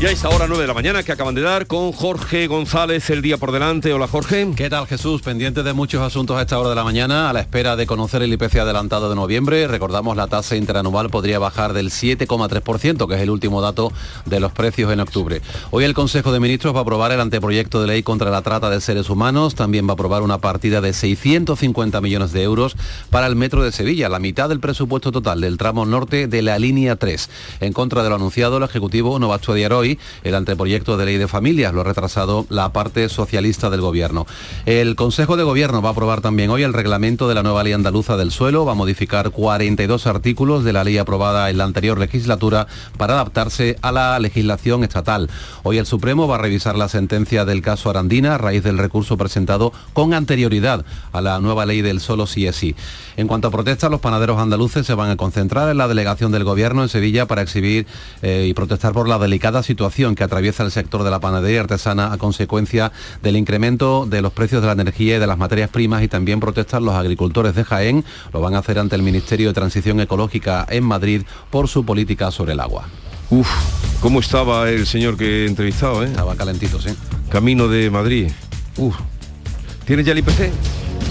Ya es ahora 9 de la mañana que acaban de dar con Jorge González el día por delante. Hola Jorge. ¿Qué tal Jesús? Pendiente de muchos asuntos a esta hora de la mañana, a la espera de conocer el IPC adelantado de noviembre. Recordamos la tasa interanual podría bajar del 7,3%, que es el último dato de los precios en octubre. Hoy el Consejo de Ministros va a aprobar el anteproyecto de ley contra la trata de seres humanos. También va a aprobar una partida de 650 millones de euros para el metro de Sevilla, la mitad del presupuesto total del tramo norte de la línea 3. En contra de lo anunciado, el Ejecutivo no va a estudiar hoy el anteproyecto de ley de familias. Lo ha retrasado la parte socialista del Gobierno. El Consejo de Gobierno va a aprobar también hoy el reglamento de la nueva ley andaluza del suelo. Va a modificar 42 artículos de la ley aprobada en la anterior legislatura para adaptarse a la legislación estatal. Hoy el Supremo va a revisar la sentencia del caso Arandina a raíz del recurso presentado con anterioridad a la nueva ley del solo sí es sí. En cuanto a protestas, los panaderos andaluces se van a concentrar en la delegación del Gobierno en Sevilla para exhibir eh, y protestar por la delicada situación que atraviesa el sector de la panadería artesana a consecuencia del incremento de los precios de la energía y de las materias primas y también protestar los agricultores de Jaén. Lo van a hacer ante el Ministerio de Transición Ecológica en Madrid por su política sobre el agua. Uf, ¿cómo estaba el señor que he entrevistado? Eh? Estaba calentito, sí. Camino de Madrid. Uf. ¿Tienes ya el IPC?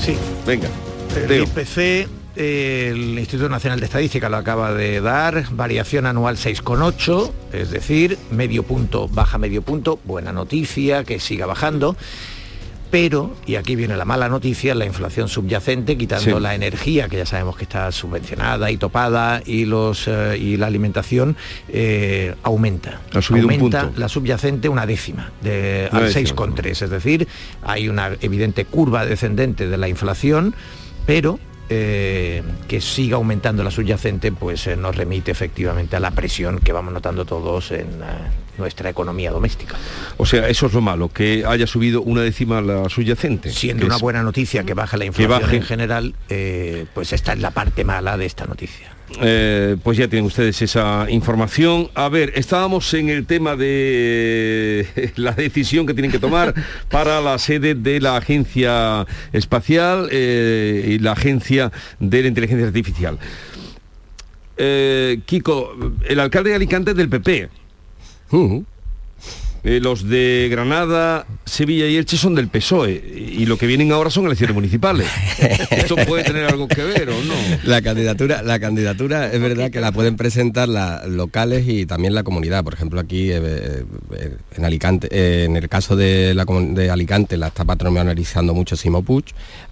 Sí. Venga. El IPC, el Instituto Nacional de Estadística lo acaba de dar, variación anual 6,8, es decir, medio punto, baja medio punto, buena noticia, que siga bajando. Pero, y aquí viene la mala noticia, la inflación subyacente, quitando Sí. la energía, que ya sabemos que está subvencionada y topada, y, los, eh, y la alimentación, eh, aumenta. Ha subido un aumenta punto. la subyacente una décima, de, Una al décima. 6,3. Es decir, hay una evidente curva descendente de la inflación, pero eh, que siga aumentando la subyacente, pues eh, nos remite efectivamente a la presión que vamos notando todos en eh, nuestra economía doméstica. O sea, eso es lo malo, que haya subido una décima la subyacente. Siendo una es- buena noticia que baja la inflación baje. en general, eh, pues esta es la parte mala de esta noticia. Eh, pues ya tienen ustedes esa información. A ver, estábamos en el tema de la decisión que tienen que tomar para la sede de la Agencia Espacial eh, y la Agencia de la Inteligencia Artificial. Eh, Kiko, el alcalde de Alicante es del PP. Eh, los de Granada, Sevilla y Elche son del PSOE y lo que vienen ahora son elecciones municipales. ¿Esto puede tener algo que ver o no? La candidatura, la candidatura es verdad que la pueden presentar las locales y también la comunidad. Por ejemplo, aquí eh, eh, en Alicante, eh, en el caso de, la, comun- de Alicante la está patrimonializando mucho Simo Puig.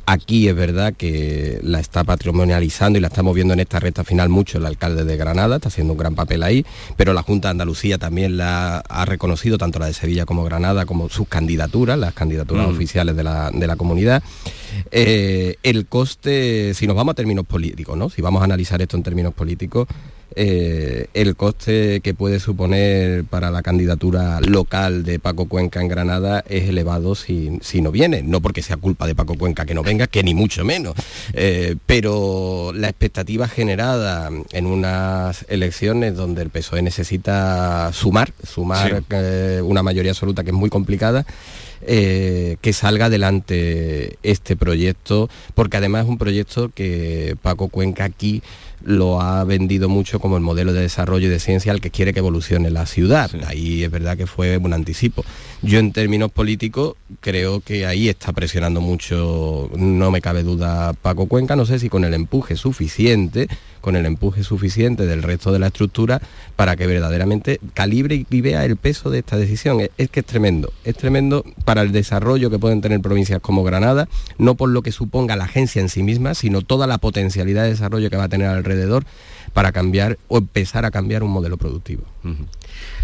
Aquí es verdad que la está patrimonializando y la estamos viendo en esta recta final mucho el alcalde de Granada, está haciendo un gran papel ahí, pero la Junta de Andalucía también la ha reconocido, tanto la de Sevilla como Granada, como sus candidaturas, las candidaturas Mm. oficiales de la, de la comunidad. Eh, el coste, si nos vamos a términos políticos, ¿no? si vamos a analizar esto en términos políticos, eh, el coste que puede suponer para la candidatura local de Paco Cuenca en Granada es elevado si, si no viene, no porque sea culpa de Paco Cuenca que no venga, que ni mucho menos, Eh, pero la expectativa generada en unas elecciones donde el PSOE necesita sumar, sumar Sí. eh, una mayoría absoluta que es muy complicada, eh, que salga adelante este proyecto, porque además es un proyecto que Paco Cuenca aquí lo ha vendido mucho como el modelo de desarrollo y de ciencia al que quiere que evolucione la ciudad. Ahí es verdad que fue un anticipo. Yo en términos políticos creo que ahí está presionando mucho, no me cabe duda, Paco Cuenca, no sé si con el empuje suficiente, con el empuje suficiente del resto de la estructura para que verdaderamente calibre y vea el peso de esta decisión. Es, es que es tremendo, es tremendo para el desarrollo que pueden tener provincias como Granada, no por lo que suponga la agencia en sí misma, sino toda la potencialidad de desarrollo que va a tener alrededor para cambiar o empezar a cambiar un modelo productivo.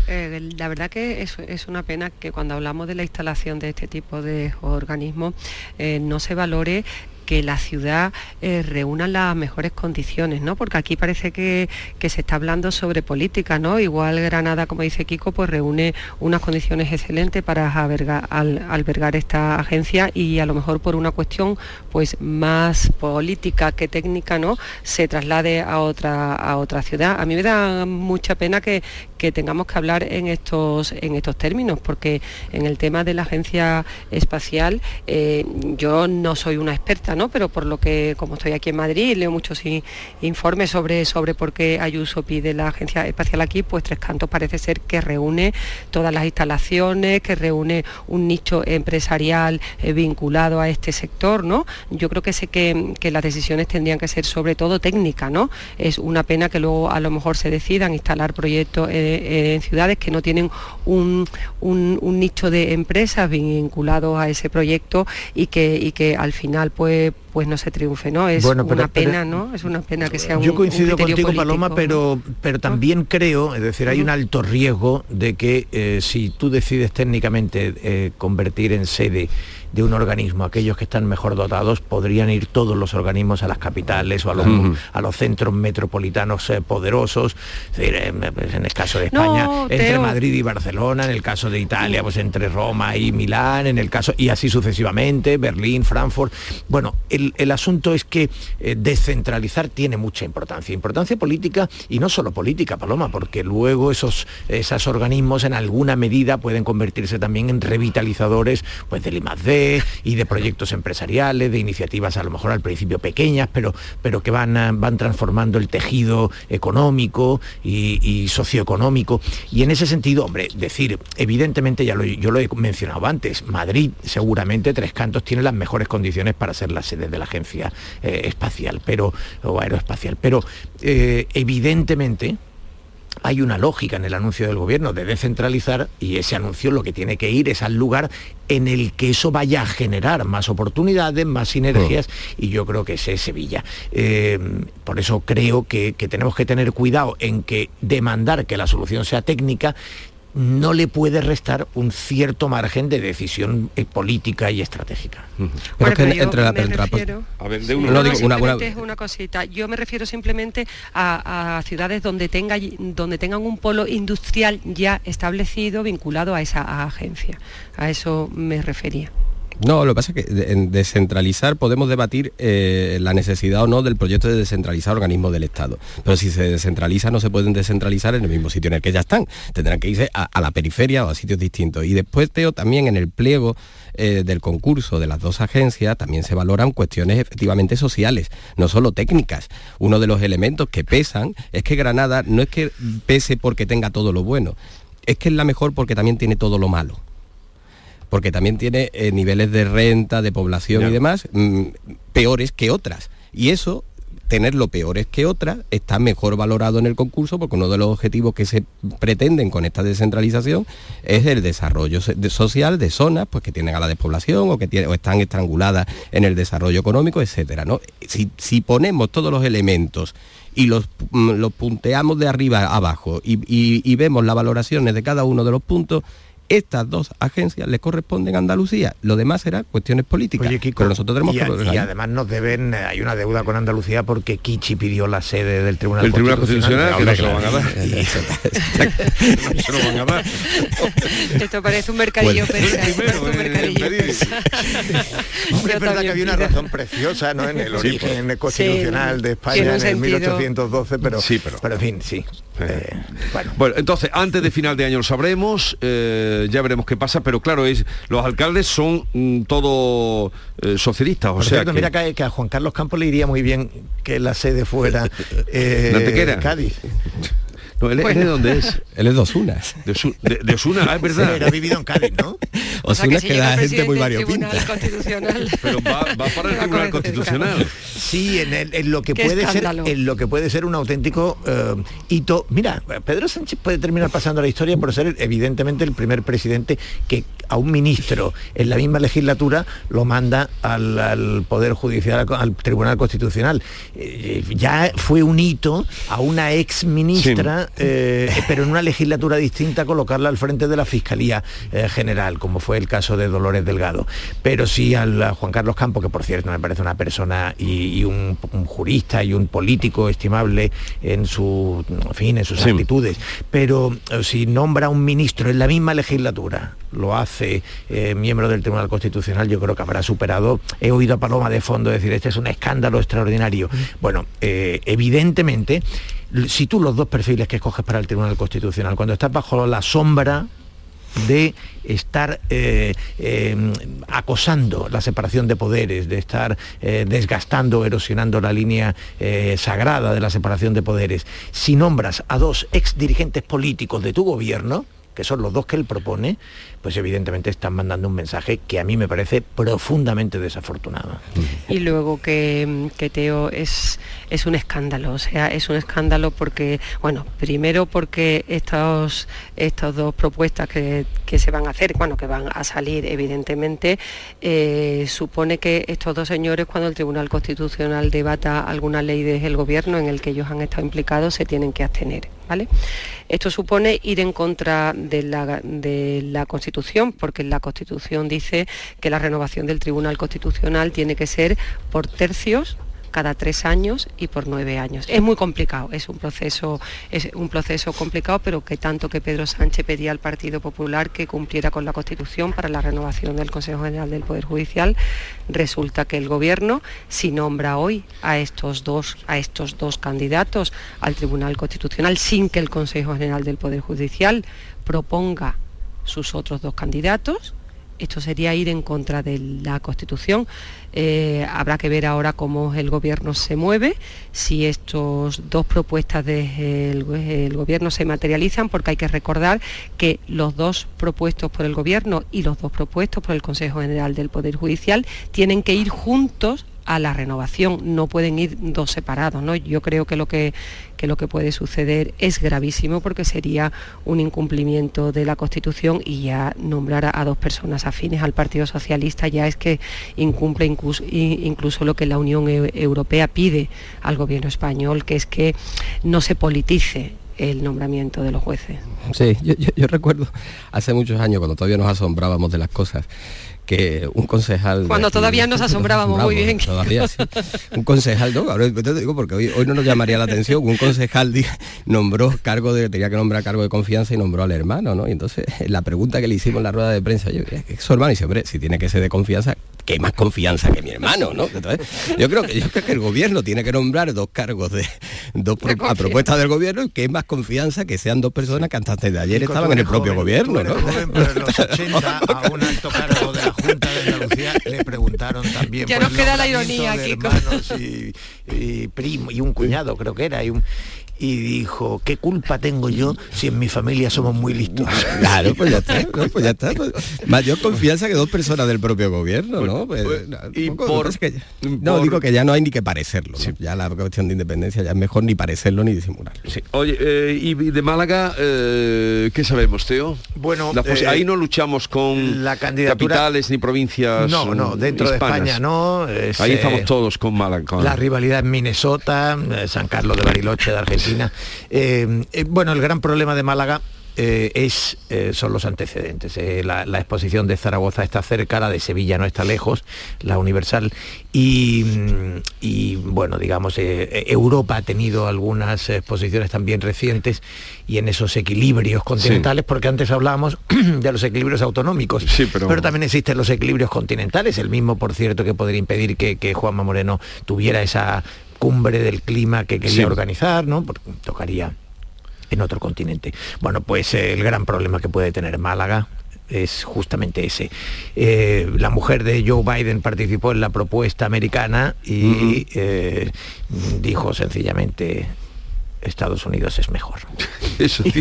Eh, la verdad que es, es una pena que cuando hablamos de la instalación de este tipo de organismos eh, no se valore que la ciudad eh, reúna las mejores condiciones, ¿no? Porque aquí parece que, que se está hablando sobre política, ¿no? Igual Granada, como dice Kiko, pues reúne unas condiciones excelentes para albergar, al- albergar esta agencia y a lo mejor por una cuestión pues más política que técnica, ¿no? Se traslade a otra, a otra ciudad. A mí me da mucha pena que, que tengamos que hablar en estos, en estos términos, porque en el tema de la agencia espacial eh, yo no soy una experta, ¿no? pero por lo que, como estoy aquí en Madrid, leo muchos informes sobre, sobre por qué Ayuso pide la agencia espacial aquí, pues Tres Cantos parece ser que reúne todas las instalaciones, que reúne un nicho empresarial eh, vinculado a este sector, ¿no? Yo creo que sé que, las decisiones tendrían que ser sobre todo técnicas, ¿no? Es una pena que luego a lo mejor se decidan instalar proyectos eh, en ciudades que no tienen un, nicho de empresas vinculados a ese proyecto y que, y que al final pues pues no se triunfe, ¿no? Es una pena, ¿no? Es una pena que sea un Yo coincido contigo, Paloma, pero, pero también creo, es decir, hay un alto riesgo de que eh, si tú decides técnicamente eh, convertir en sede de un organismo. Aquellos que están mejor dotados podrían ir todos los organismos a las capitales o a los, a los centros metropolitanos eh, poderosos. Pues, en el caso de España, entre Madrid y Barcelona, en el caso de Italia, pues entre Roma y Milán, en el caso, y así sucesivamente, Berlín, Frankfurt. Bueno, el, asunto es que eh, descentralizar tiene mucha importancia. Importancia política y no solo política, Paloma, porque luego esos, esos organismos en alguna medida pueden convertirse también en revitalizadores pues, del I+D, y de proyectos empresariales, de iniciativas a lo mejor al principio pequeñas, pero, pero que van, van transformando el tejido económico y, socioeconómico. Y en ese sentido, hombre, decir, evidentemente, ya lo, yo lo he mencionado antes, Madrid seguramente Tres Cantos tiene las mejores condiciones para ser la sede de la agencia eh, espacial, pero, o aeroespacial. Pero eh, evidentemente, hay una lógica en el anuncio del gobierno de descentralizar y ese anuncio lo que tiene que ir es al lugar en el que eso vaya a generar más oportunidades, más sinergias y yo creo que ese es Sevilla. Eh, por eso creo que tenemos que tener cuidado en que demandar que la solución sea técnica no le puede restar un cierto margen de decisión eh, política y estratégica. Pero que entre la refiero, a ver, de uno, no, digo, una, una, es una cosita. Yo me refiero simplemente a, ciudades donde tenga donde tengan un polo industrial ya establecido vinculado a esa agencia. A eso me refería. No, lo que pasa es que en descentralizar podemos debatir eh, la necesidad o no del proyecto de descentralizar organismos del Estado. Pero si se descentraliza no se pueden descentralizar en el mismo sitio en el que ya están. Tendrán que irse a, la periferia o a sitios distintos. Y después, Teo, también en el pliego eh, del concurso de las dos agencias también se valoran cuestiones efectivamente sociales, no solo técnicas. Uno de los elementos que pesan es que Granada no es que pese porque tenga todo lo bueno, es que es la mejor porque también tiene todo lo malo porque también tiene eh, niveles de renta, de población y demás mm, peores que otras. Y eso tenerlo peores que otras está mejor valorado en el concurso porque uno de los objetivos que se pretenden con esta descentralización es el desarrollo social de zonas pues, que tienen a la despoblación o que están estranguladas en el desarrollo económico, etcétera. ¿no? Si, ponemos todos los elementos y los, mm, los punteamos de arriba a abajo y vemos las valoraciones de cada uno de los puntos, estas dos agencias le corresponden a Andalucía. Lo demás será cuestiones políticas. pero nosotros tenemos y, y además nos deben, hay una deuda con Andalucía porque Kichi pidió la sede del Tribunal el Tribunal Constitucional, que no se lo van a dar. no se lo van a dar. Esto parece un mercadillo bueno. primero, un mercadillo Hombre, es verdad que había una razón preciosa ¿no? en el origen constitucional de España en el 1812, pero, sí, pero, pero en fin, sí. Eh, bueno. bueno. entonces, antes de final de año lo sabremos, eh, ya veremos qué pasa, pero claro, es los alcaldes son mm, todos eh, socialistas. O sea mira que, a Juan Carlos Campos le iría muy bien que la sede fuera eh, Cádiz. No, él, ¿de dónde es? Él es de Osuna. De, Osuna, ah, es verdad. Él ha vivido en Cádiz, ¿no? Osuna es que da gente muy variopinta. Pero va, va, para el Tribunal Constitucional. Sí, en, lo que puede ser en lo que puede ser un auténtico eh, hito. Mira, Pedro Sánchez puede terminar pasando la historia por ser evidentemente el primer presidente que a un ministro en la misma legislatura lo manda al, Poder Judicial, al Tribunal Constitucional. Eh, ya fue un hito a una ex ministra eh, pero en una legislatura distinta colocarla al frente de la Fiscalía eh, General, como fue el caso de Dolores Delgado. Pero sí al a Juan Carlos Campos, que por cierto me parece una persona y, un, jurista y un político estimable en, su, fin, en sus actitudes. Pero eh, si nombra un ministro en la misma legislatura, lo hace miembro del Tribunal Constitucional, yo creo que habrá superado. He oído a Paloma de fondo decir, este es un escándalo extraordinario. Bueno, evidentemente si tú los dos perfiles que escoges para el Tribunal Constitucional, cuando estás bajo la sombra de estar eh, eh, acosando la separación de poderes, de estar eh, desgastando, erosionando la línea sagrada de la separación de poderes. Si nombras a dos ex dirigentes políticos de tu gobierno, que son los dos que él propone, pues evidentemente están mandando un mensaje que a mí me parece profundamente desafortunado. Y luego que, Teo es, es un escándalo, o sea, es un escándalo porque, bueno, primero porque estos, estas dos propuestas que, se van a hacer, bueno, que van a salir evidentemente, eh, supone que estos dos señores cuando el Tribunal Constitucional debata alguna ley del gobierno en el que ellos han estado implicados se tienen que abstener. ¿Vale? Esto supone ir en contra de la, de la Constitución porque la Constitución dice que la renovación del Tribunal Constitucional tiene que ser por tercios cada tres años y por nueve años. Es muy complicado, es un proceso, es un proceso complicado, pero que tanto que Pedro Sánchez pedía al Partido Popular que cumpliera con la Constitución para la renovación del Consejo General del Poder Judicial, resulta que el Gobierno, si nombra hoy a estos dos, a estos dos candidatos al Tribunal Constitucional sin que el Consejo General del Poder Judicial proponga sus otros dos candidatos. Esto sería ir en contra de la Constitución. Eh, habrá que ver ahora cómo el Gobierno se mueve, si estas dos propuestas del Gobierno se materializan, porque hay que recordar que los dos propuestos por el Gobierno y los dos propuestos por el Consejo General del Poder Judicial tienen que ir juntos a la renovación, no pueden ir dos separados. ¿no? Yo creo que lo que, lo que puede suceder es gravísimo porque sería un incumplimiento de la Constitución y ya nombrar a, dos personas afines al Partido Socialista ya es que incumple incluso lo que la Unión Europea pide al gobierno español, que es que no se politice el nombramiento de los jueces. Sí, yo recuerdo hace muchos años cuando todavía nos asombrábamos de las cosas que un concejal... Cuando todavía nos asombrábamos muy bien. Todavía sí. Un concejal, no, ahora te digo porque hoy, hoy no nos llamaría la atención, un concejal nombró cargo de, tenía que nombrar cargo de confianza y nombró al hermano, ¿no? Y entonces la pregunta que le hicimos en la rueda de prensa, yo, es su hermano, y dice, hombre, si tiene que ser de confianza, que más confianza que mi hermano, ¿no? yo creo que yo creo que el gobierno tiene que nombrar dos cargos de dos a propuesta del gobierno y que es más confianza que sean dos personas que antes de ayer estaban en el propio gobierno, ¿no? pero en los 80 a un alto cargo de la Junta de Andalucía le preguntaron también. Ya nos queda la ironía aquí. Y, y, primo, y un cuñado creo que era, y un, y dijo, ¿qué culpa tengo yo si en mi familia somos muy listos? Claro, pues ya está, pues ya está. Pues, mayor confianza que dos personas del propio gobierno, ¿no? Pues, pues, y por, que, no, digo que ya no hay ni que parecerlo. Ya la cuestión de independencia ya es mejor ni parecerlo ni disimularlo. Oye, eh, y de Málaga, eh, ¿qué sabemos, Teo? Bueno, eh, ahí no luchamos con la capitales ni provincias No, no, dentro de España no. ahí estamos todos con Málaga. La rivalidad en Minnesota, San Carlos de Bariloche de Argentina eh, eh, bueno, el gran problema de Málaga eh, es, son los antecedentes. la, exposición de Zaragoza está cerca, la de Sevilla no está lejos, la universal. Y, mm, bueno, digamos, Europa ha tenido algunas exposiciones también recientes y en esos equilibrios continentales, porque antes hablábamos de los equilibrios autonómicos, pero... también existen los equilibrios continentales, el mismo, por cierto, que podría impedir que, que Juanma Moreno tuviera esa cumbre del clima que quería organizar, ¿no? Porque tocaría en otro continente. Bueno, pues eh, el gran problema que puede tener Málaga es justamente ese. Eh, la mujer de Joe Biden participó en la propuesta americana y eh, dijo sencillamente Estados Unidos es mejor. Eso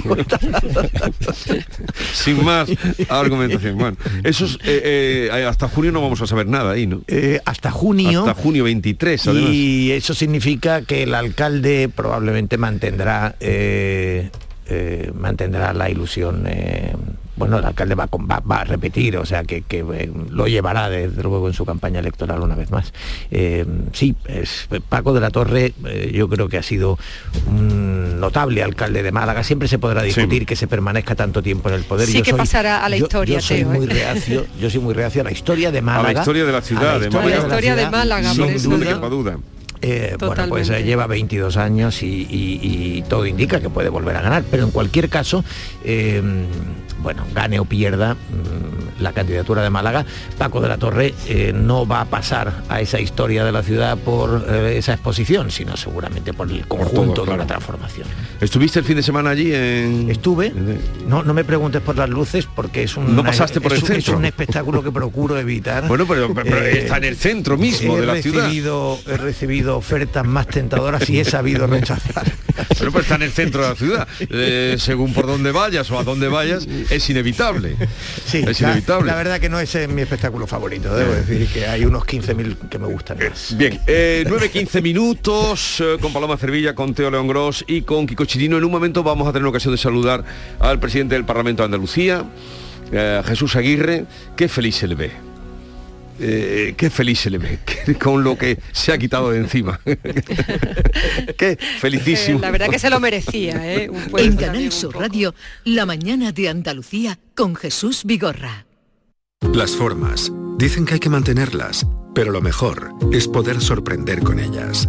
Sin más argumentación. Bueno, eso eh, eh, hasta junio no vamos a saber nada ahí, ¿no? Eh, hasta junio. Hasta junio 23, Y eso significa que el alcalde probablemente mantendrá mantendrá la ilusión bueno, el alcalde va, a repetir, o sea, que, eh, lo llevará desde luego en su campaña electoral una vez más. Eh, sí, es, Paco de la Torre eh, yo creo que ha sido un notable alcalde de Málaga. Siempre se podrá discutir que se permanezca tanto tiempo en el poder. Sí que pasará a la historia, yo, soy muy reacio, yo soy muy reacio a la historia de Málaga. A la historia de la ciudad, la historia, de, Málaga, duda. bueno, pues lleva 22 años y, todo indica que puede volver a ganar, pero en cualquier caso, bueno, gane o pierda, mm, la candidatura de Málaga, Paco de la Torre eh, no va a pasar a esa historia de la ciudad por eh, esa exposición, sino seguramente por el conjunto de la transformación. ¿Estuviste el fin de semana allí en...? Estuve, no, no me preguntes por las luces porque es un... No pasaste por el centro. Es un espectáculo que procuro evitar. Bueno, pero, está en el centro mismo de la recibido, ciudad. He recibido ofertas más tentadoras y he sabido rechazar. Pero pues está en el centro de la ciudad. Eh, según por dónde vayas o a dónde vayas, es inevitable. Sí, es inevitable. La verdad que no es mi espectáculo favorito. Debo decir que hay unos 15.000 que me gustan más. Bien, eh, 9-15 minutos eh, con Paloma Cervilla, con Teo León Gross y con Kiko Chirino. En un momento vamos a tener ocasión de saludar al presidente del Parlamento de Andalucía, eh, Jesús Aguirre. Qué feliz se le ve eh, qué feliz se le ve con lo que se ha quitado de encima. qué felicísimo. Eh, la verdad que se lo merecía. ¿eh? en Canal Sur Radio, La mañana de Andalucía con Jesús Vigorra. Las formas. Dicen que hay que mantenerlas, pero lo mejor es poder sorprender con ellas.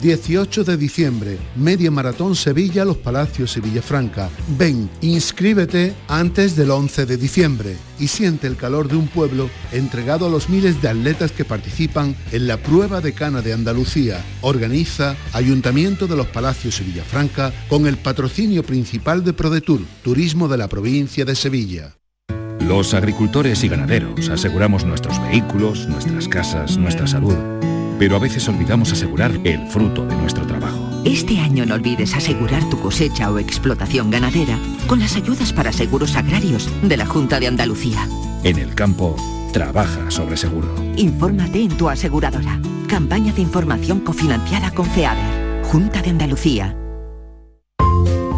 18 de diciembre, Media Maratón Sevilla, Los Palacios y Villafranca. Ven, inscríbete antes del 11 de diciembre y siente el calor de un pueblo entregado a los miles de atletas que participan en la prueba de cana de Andalucía. Organiza Ayuntamiento de Los Palacios y Villafranca con el patrocinio principal de ProDetour, Turismo de la provincia de Sevilla. Los agricultores y ganaderos aseguramos nuestros vehículos, nuestras casas, nuestra salud pero a veces olvidamos asegurar el fruto de nuestro trabajo. Este año no olvides asegurar tu cosecha o explotación ganadera con las ayudas para seguros agrarios de la Junta de Andalucía. En el campo, trabaja sobre seguro. Infórmate en tu aseguradora. Campaña de información cofinanciada con FEADER. Junta de Andalucía.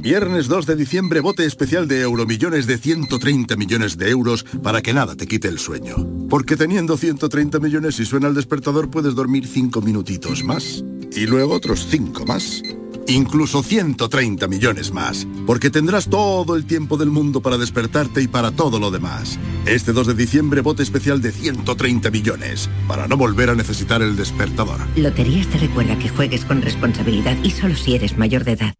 Viernes 2 de diciembre, bote especial de Euromillones de 130 millones de euros para que nada te quite el sueño. Porque teniendo 130 millones y suena el despertador puedes dormir 5 minutitos más. Y luego otros 5 más. Incluso 130 millones más. Porque tendrás todo el tiempo del mundo para despertarte y para todo lo demás. Este 2 de diciembre, bote especial de 130 millones. Para no volver a necesitar el despertador. Loterías te recuerda que juegues con responsabilidad y solo si eres mayor de edad.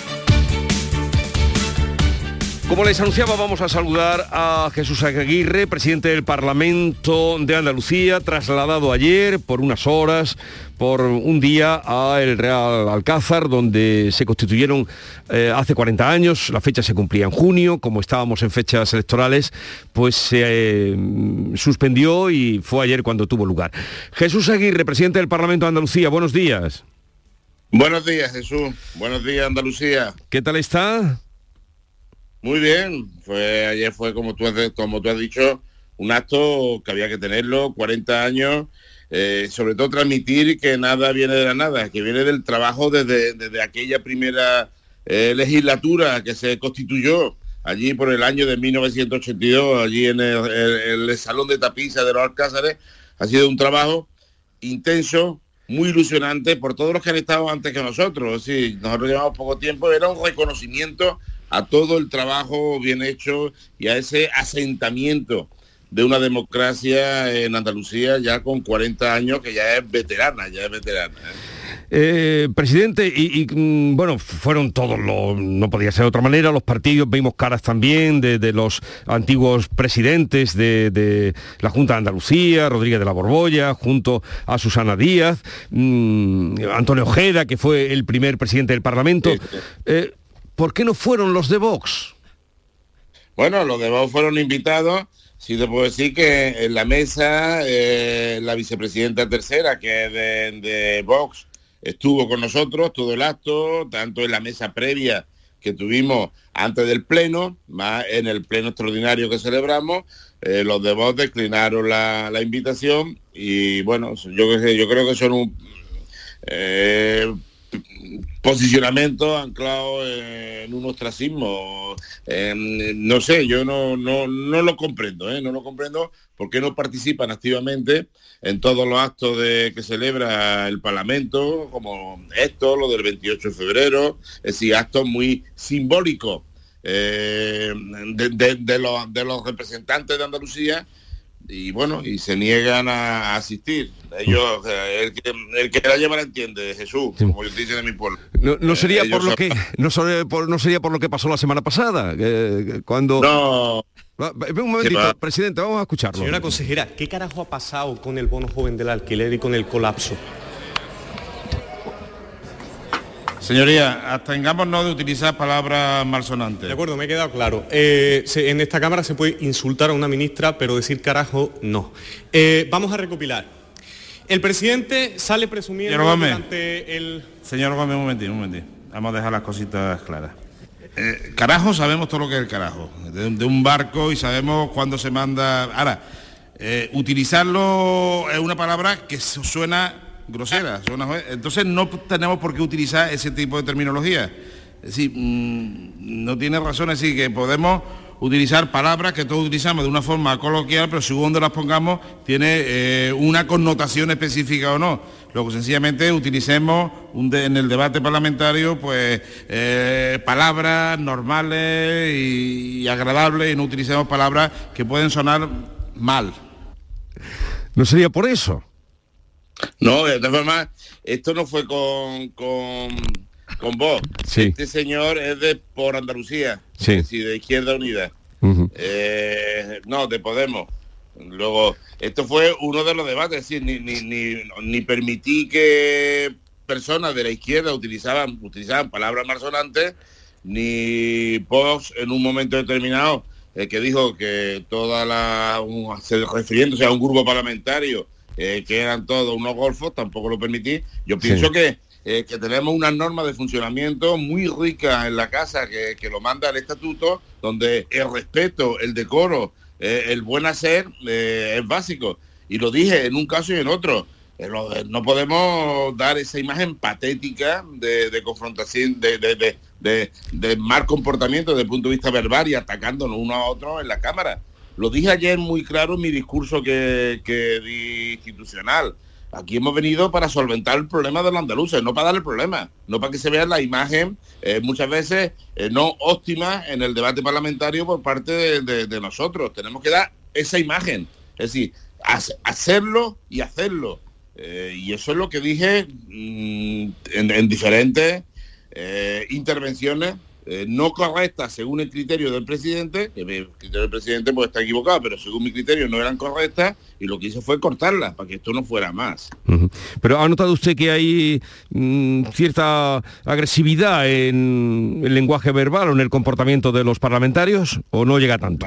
Como les anunciaba, vamos a saludar a Jesús Aguirre, presidente del Parlamento de Andalucía, trasladado ayer por unas horas, por un día a el Real Alcázar, donde se constituyeron eh, hace 40 años, la fecha se cumplía en junio, como estábamos en fechas electorales, pues se eh, suspendió y fue ayer cuando tuvo lugar. Jesús Aguirre, presidente del Parlamento de Andalucía, buenos días. Buenos días, Jesús. Buenos días, Andalucía. ¿Qué tal está? Muy bien, fue ayer fue como tú como tú has dicho un acto que había que tenerlo, 40 años, eh, sobre todo transmitir que nada viene de la nada, que viene del trabajo desde, desde aquella primera eh, legislatura que se constituyó allí por el año de 1982, allí en el, Salón de Tapiza de los Alcázares, ha sido un trabajo intenso, muy ilusionante por todos los que han estado antes que nosotros. Sí, nosotros llevamos poco tiempo, era un reconocimiento a todo el trabajo bien hecho y a ese asentamiento de una democracia en Andalucía ya con 40 años, que ya es veterana, ya es veterana. ¿eh? Eh, presidente, y, mm, bueno, fueron todos los, no podía ser de otra manera, los partidos, vimos caras también de, los antiguos presidentes de, la Junta de Andalucía, Rodríguez de la Borbolla, junto a Susana Díaz, mm, Antonio Ojeda, que fue el primer presidente del Parlamento. Eh, ¿por qué no fueron los de Vox? Bueno, los de Vox fueron invitados. Sí te puedo decir que en la mesa eh, la vicepresidenta tercera, que es de, Vox, estuvo con nosotros todo el acto, tanto en la mesa previa que tuvimos antes del pleno, más en el pleno extraordinario que celebramos, eh, los de Vox declinaron la, invitación y bueno, yo, yo creo que son un... Eh, posicionamiento anclado en un ostracismo. no sé, yo no, no, no lo comprendo, ¿eh? no lo comprendo porque no participan activamente en todos los actos de, que celebra el Parlamento, como esto, lo del 28 de febrero, es decir, actos muy simbólicos eh, de los representantes de Andalucía y bueno, y se niegan a asistir. Ellos, el, que, el que la lleva la entiende, Jesús, como dice de mi pueblo. No, sería por lo que no, por, no sería por lo que pasó la semana pasada, cuando No. Un momentito, presidente, vamos a escucharlo. Señora consejera, ¿qué carajo ha pasado con el bono joven del alquiler y con el colapso? Señoría, abstengámonos de utilizar palabras malsonantes. De acuerdo, me he quedado claro. Eh, en esta Cámara se puede insultar a una ministra, pero decir carajo, no. Eh, vamos a recopilar. El presidente sale presumiendo durante el... Señor Gómez, un momentito, un momentito. Vamos a dejar las cositas claras. Eh, carajo, sabemos todo lo que es el carajo. De, un barco y sabemos cuándo se manda... Ahora, utilizarlo es una palabra que suena grosera. Entonces no tenemos por qué utilizar ese tipo de terminología. Es decir, mm, no tiene razón, decir, que podemos utilizar palabras que todos utilizamos de una forma coloquial, pero según las pongamos tiene eh, una connotación específica o no. Luego sencillamente utilicemos en el debate parlamentario pues eh, palabras normales y, y agradables y no utilicemos palabras que pueden sonar mal. ¿No sería por eso? No, de todas formas, esto no fue con, con, con vos. Este señor es de por Andalucía, sí. de Izquierda Unida. Eh, no, de Podemos. Luego, esto fue uno de los debates, ni, ni, ni, permití que personas de la izquierda utilizaban, utilizaban palabras malsonantes, ni Vox en un momento determinado, eh, que dijo que toda la, refiriéndose a un grupo parlamentario, eh, que eran todos unos golfos, tampoco lo permití. Yo pienso que, eh, que tenemos una norma de funcionamiento muy rica en la casa que, que lo manda el estatuto, donde el respeto, el decoro, eh, el buen hacer es básico. Y lo dije en un caso y en otro. No podemos dar esa imagen patética de, confrontación, de, de, de, mal comportamiento desde el punto de vista verbal y atacándonos uno a otro en la Cámara. Lo dije ayer muy claro en mi discurso que, di institucional. Aquí hemos venido para solventar el problema de los andaluces, no para dar el problema, no para que se vea la imagen eh, muchas veces eh, no óptima en el debate parlamentario por parte de, nosotros. Tenemos que dar esa imagen, es decir, hacerlo y hacerlo. Eh, y eso es lo que dije mm, en, diferentes intervenciones eh, no correctas según el criterio del presidente, que el criterio del presidente puede estar equivocado, pero según mi criterio no eran correctas y lo que hice fue cortarlas para que esto no fuera más. Pero ¿ha notado usted que hay mm, cierta agresividad en el lenguaje verbal o en el comportamiento de los parlamentarios o no llega tanto?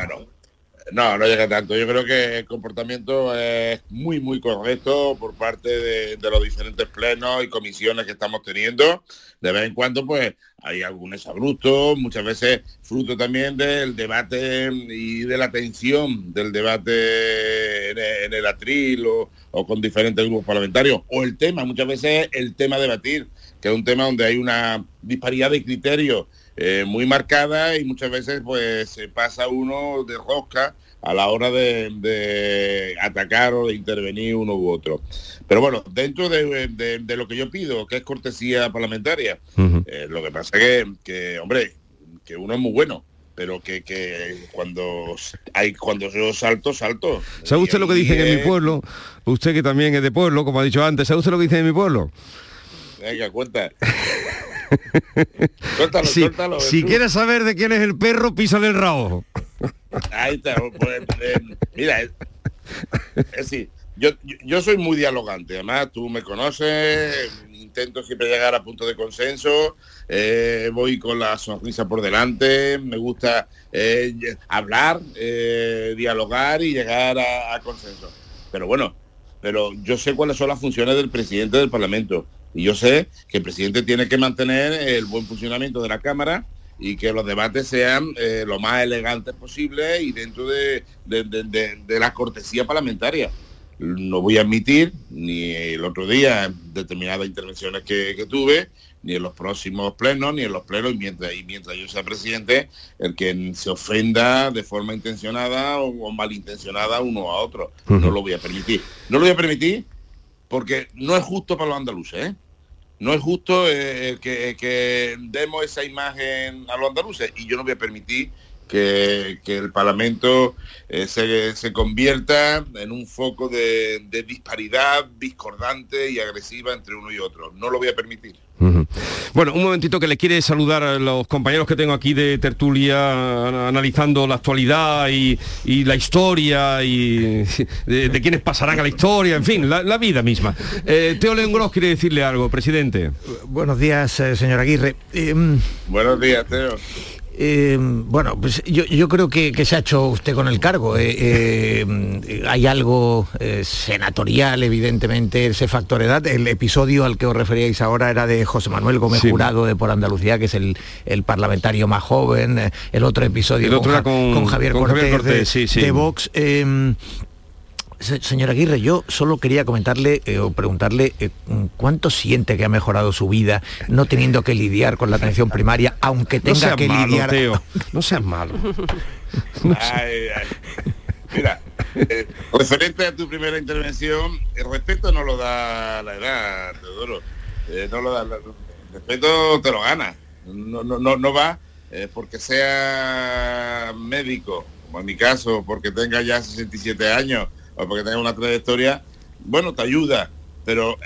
No, no llega tanto. Yo creo que el comportamiento es muy, muy correcto por parte de, los diferentes plenos y comisiones que estamos teniendo. De vez en cuando, pues, hay algunos abruptos, muchas veces fruto también del debate y de la tensión del debate en el, atril o, con diferentes grupos parlamentarios. O el tema, muchas veces el tema debatir, que es un tema donde hay una disparidad de criterios eh, muy marcada y muchas veces pues se pasa uno de rosca a la hora de, atacar o de intervenir uno u otro. Pero bueno, dentro de, lo que yo pido, que es cortesía parlamentaria, eh, lo que pasa es que, hombre, que uno es muy bueno, pero que, cuando hay cuando yo salto, salto. ¿Sabe usted lo que dicen en mi pueblo? Usted que también es de pueblo, como ha dicho antes, ¿sabe usted lo que dicen en mi pueblo? Venga, cuenta. si, quieres saber de quién es el perro, pisa del rabo. Ahí está. Pues, eh, mira, es, decir, yo, yo soy muy dialogante. Además, tú me conoces, intento siempre llegar a punto de consenso, eh, voy con la sonrisa por delante, me gusta eh, hablar, dialogar y llegar a, a consenso. Pero bueno, pero yo sé cuáles son las funciones del presidente del Parlamento y yo sé que el presidente tiene que mantener el buen funcionamiento de la Cámara y que los debates sean eh, lo más elegantes posible y dentro de, la cortesía parlamentaria. No voy a admitir ni el otro día determinadas intervenciones que, tuve, ni en los próximos plenos, ni en los plenos, y mientras, y mientras yo sea presidente, el que se ofenda de forma intencionada o, malintencionada uno a otro. No lo voy a permitir. No lo voy a permitir porque no es justo para los andaluces. ¿eh? No es justo eh, que, demos esa imagen a los andaluces y yo no voy a permitir que, el Parlamento eh, se, convierta en un foco de, disparidad discordante y agresiva entre uno y otro. No lo voy a permitir. Bueno, un momentito que le quiere saludar a los compañeros que tengo aquí de tertulia analizando la actualidad y, la historia y de, quienes pasarán a la historia, en fin, la, vida misma. Eh, Teo León quiere decirle algo, presidente. Buenos días, eh, señor Aguirre. Em, Buenos días, Teo. Eh, bueno, pues yo, creo que, se ha hecho usted con el cargo. Eh, eh, hay algo senatorial, evidentemente, ese factor edad. El episodio al que os referíais ahora era de José Manuel Gómez Jurado de Por Andalucía, que es el, parlamentario más joven. El otro episodio con, Javier Cortés, de, Vox. Señora Aguirre, yo solo quería comentarle eh, o preguntarle eh, cuánto siente que ha mejorado su vida no teniendo que lidiar con la atención primaria, aunque tenga que lidiar. No seas malo. Mira, eh, referente a tu primera intervención, el respeto no lo da la edad, Teodoro. no lo da, el respeto te lo gana. No, no, no, no va porque sea médico, como en mi caso, porque tenga ya 67 años porque tengas una trayectoria, bueno, te ayuda, pero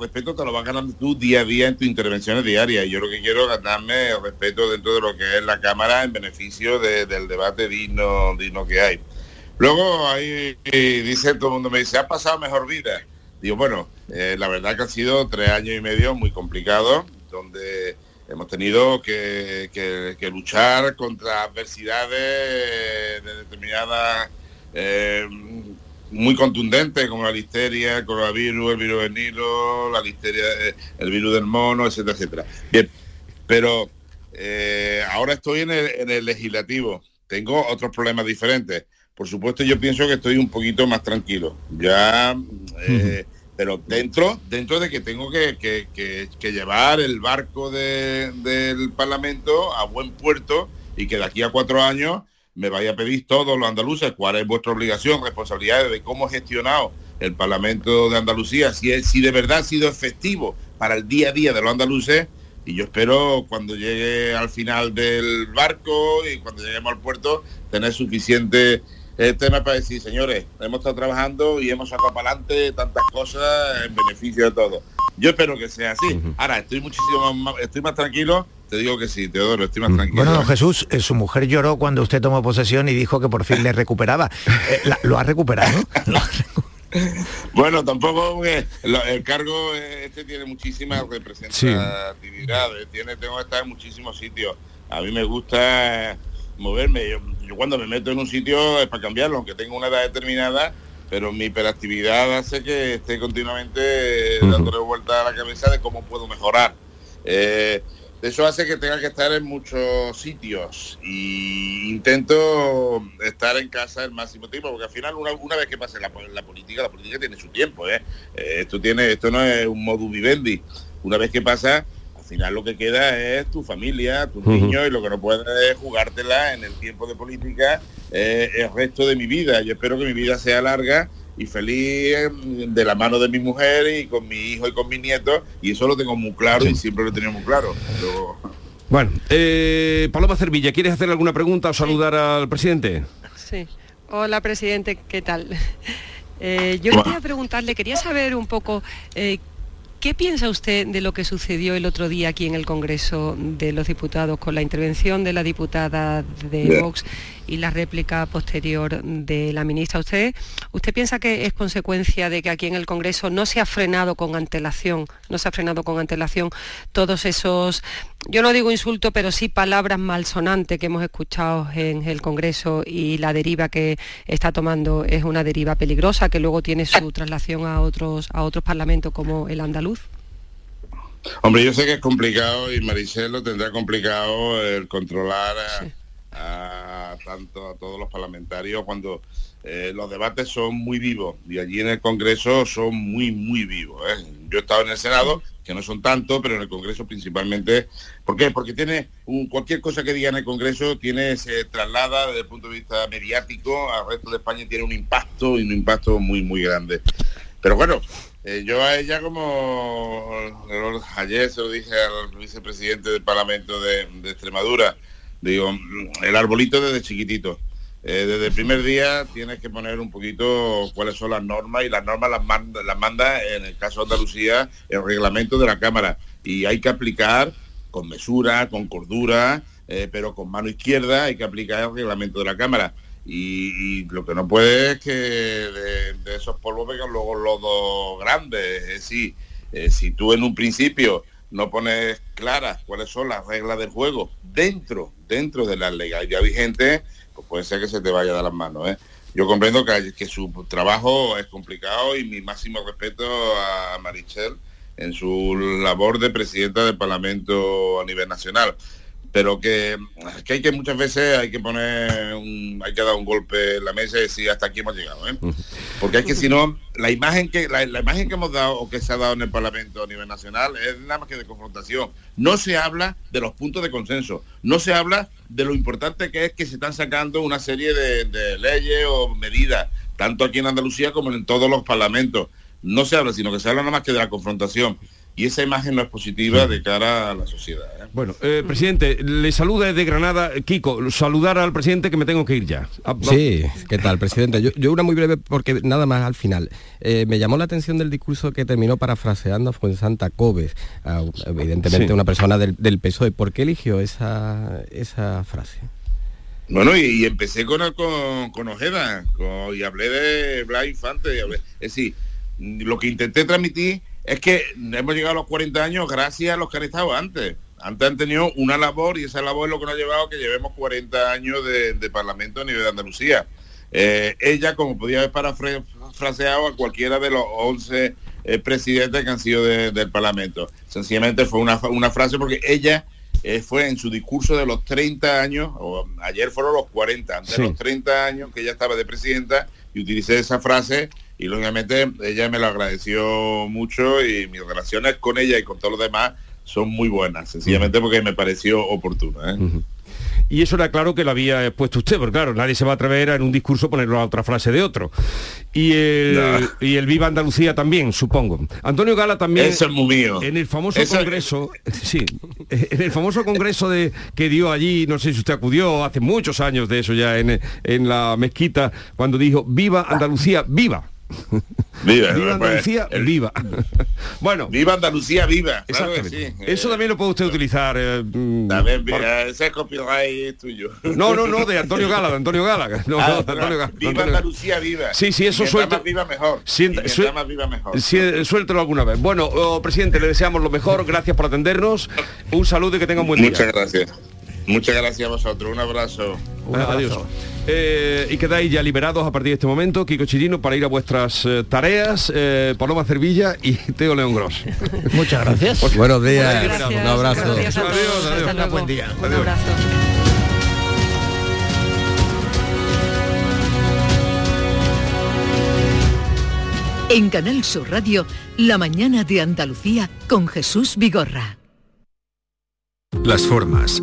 respeto te lo vas ganando tú día a día en tus intervenciones diarias. Yo lo que quiero es ganarme el respeto dentro de lo que es la Cámara en beneficio del debate digno, digno que hay. Luego ahí dice todo el mundo, me dice, ha pasado mejor vida. Digo, bueno, eh, la verdad que ha sido tres años y medio muy complicados, donde hemos tenido que, que luchar contra adversidades de determinadas eh, muy contundente como la listeria, el coronavirus, el virus del Nilo, la listeria, eh, el virus del mono, etcétera, etcétera. Bien, pero eh, ahora estoy en el, legislativo, tengo otros problemas diferentes. Por supuesto, yo pienso que estoy un poquito más tranquilo. Ya, eh, pero dentro, dentro de que tengo que, llevar el barco del Parlamento a buen puerto y que de aquí a cuatro años me vaya a pedir todos los andaluces cuál es vuestra obligación, responsabilidad de cómo ha gestionado el Parlamento de Andalucía, si, es, si de verdad ha sido efectivo para el día a día de los andaluces. Y yo espero cuando llegue al final del barco y cuando lleguemos al puerto tener suficiente el tema para decir, señores, hemos estado trabajando y hemos sacado para adelante tantas cosas en beneficio de todos. Yo espero que sea así. Ahora, estoy muchísimo más, estoy más tranquilo te digo que sí, Teodoro, estoy más tranquilo. Bueno, Jesús, eh, su mujer lloró cuando usted tomó posesión y dijo que por fin le recuperaba. Eh, ¿Lo ha recuperado? bueno, tampoco el cargo este tiene muchísimas representatividades, tiene, tengo que estar en muchísimos sitios. A mí me gusta moverme. Yo, cuando me meto en un sitio es para cambiarlo, aunque tengo una edad determinada, pero mi hiperactividad hace que esté continuamente dándole vuelta a la cabeza de cómo puedo mejorar. Eh, eso hace que tenga que estar en muchos sitios y intento estar en casa el máximo tiempo, porque al final una, vez que pase la, política, la política tiene su tiempo, ¿eh? Eh, esto tiene, esto no es un modus vivendi. Una vez que pasa, al final lo que queda es tu familia, tus niños, y lo que no puedes es jugártela en el tiempo de política eh, el resto de mi vida. Yo espero que mi vida sea larga y feliz de la mano de mi mujer y con mi hijo y con mi nieto y eso lo tengo muy claro y siempre lo he tenido muy claro. Bueno, eh, Paloma Cervilla, ¿quieres hacer alguna pregunta o saludar al presidente? Sí. Hola, presidente, ¿qué tal? Eh, yo quería preguntarle, quería saber un poco eh, ¿Qué piensa usted de lo que sucedió el otro día aquí en el Congreso de los Diputados con la intervención de la diputada de Vox y la réplica posterior de la ministra? ¿Usted, ¿Usted piensa que es consecuencia de que aquí en el Congreso no se ha frenado con antelación, no se ha frenado con antelación todos esos, yo no digo insulto, pero sí palabras malsonantes que hemos escuchado en el Congreso y la deriva que está tomando es una deriva peligrosa que luego tiene su traslación a otros, a otros parlamentos como el andaluz? Hombre, yo sé que es complicado y Maricelo tendrá complicado el controlar a, tanto a todos los parlamentarios cuando eh, los debates son muy vivos y allí en el Congreso son muy, muy vivos. ¿eh? Yo he estado en el Senado, que no son tanto, pero en el Congreso principalmente. ¿Por qué? Porque tiene cualquier cosa que diga en el Congreso tiene se traslada desde el punto de vista mediático al resto de España y tiene un impacto y un impacto muy, muy grande. Pero bueno, eh, yo a ella como ayer se lo dije al vicepresidente del Parlamento de, Extremadura, digo, el arbolito desde chiquitito. Eh, desde el primer día tienes que poner un poquito cuáles son las normas y las normas las manda, las manda en el caso de Andalucía el reglamento de la Cámara y hay que aplicar con mesura, con cordura, eh, pero con mano izquierda hay que aplicar el reglamento de la Cámara. Y, lo que no puede es que de, esos polvos vengan luego los dos grandes. Es decir, eh, si tú en un principio no pones claras cuáles son las reglas del juego dentro, dentro de la legalidad vigente, pues puede ser que se te vaya de las manos. ¿eh? Yo comprendo que, que su trabajo es complicado y mi máximo respeto a Marichel en su labor de presidenta del Parlamento a nivel nacional pero que, que, hay que muchas veces hay que poner un, hay que dar un golpe en la mesa y decir hasta aquí hemos llegado ¿eh? Porque es que si no la imagen que la, imagen que hemos dado o que se ha dado en el parlamento a nivel nacional es nada más que de confrontación. No se habla de los puntos de consenso. No se habla de lo importante que es que se están sacando una serie de, de leyes o medidas tanto aquí en Andalucía como en todos los parlamentos. No se habla sino que se habla nada más que de la confrontación y esa imagen no es positiva de cara a la sociedad. ¿eh? Bueno, eh, presidente, le saluda desde Granada. Kiko, saludar al presidente que me tengo que ir ya. Ah, sí, ¿qué tal, presidente? Yo, una muy breve porque nada más al final. Eh, me llamó la atención del discurso que terminó parafraseando a Santa Cobes, evidentemente una persona del, del, PSOE. ¿Por qué eligió esa, esa frase? Bueno, y, empecé con, con, Ojeda y hablé de Blas Infante. es decir, lo que intenté transmitir es que hemos llegado a los 40 años gracias a los que han estado antes. Antes han tenido una labor y esa labor es lo que nos ha llevado a que llevemos 40 años de, Parlamento a nivel de Andalucía. Eh, ella, como podía haber parafraseado a cualquiera de los 11 eh, presidentes que han sido del Parlamento. Sencillamente fue una, frase porque ella eh, fue en su discurso de los 30 años, o ayer fueron los 40, antes de los 30 años que ella estaba de presidenta, y utilicé esa frase y lógicamente ella me lo agradeció mucho y mis relaciones con ella y con todos los demás son muy buenas, sencillamente porque me pareció oportuna. ¿eh? Y eso era claro que lo había puesto usted, porque claro, nadie se va a atrever a en un discurso ponerlo a otra frase de otro. Y el, y el Viva Andalucía también, supongo. Antonio Gala también... Eso es muy mío. En el famoso congreso, sí, en el famoso congreso de, que dio allí, no sé si usted acudió hace muchos años de eso ya en, en la mezquita, cuando dijo, viva Andalucía, viva. Viva, viva Andalucía, viva. bueno. Viva Andalucía, viva. Eso también lo puede usted utilizar. Eh, mm, también, ese copyright tuyo. No, no, no, de Antonio Gala, de Antonio Gala. No, ah, de Antonio Gala viva Andalucía, viva. Sí, sí, eso suelta. viva mejor. Sienta, más viva mejor. suéltelo alguna vez. Bueno, oh, presidente, le deseamos lo mejor. Gracias por atendernos. Un saludo y que tenga un buen día. Muchas gracias. Muchas gracias a vosotros. Un abrazo. Adiós. Eh, y quedáis ya liberados a partir de este momento, Kiko Chirino, para ir a vuestras eh, tareas, eh, Paloma Cervilla y Teo León Gross. Muchas gracias. Buenos días. Un abrazo. adiós, adiós. Buen día. Un abrazo. En Canal Sur Radio, La mañana de Andalucía con Jesús Vigorra. Las formas.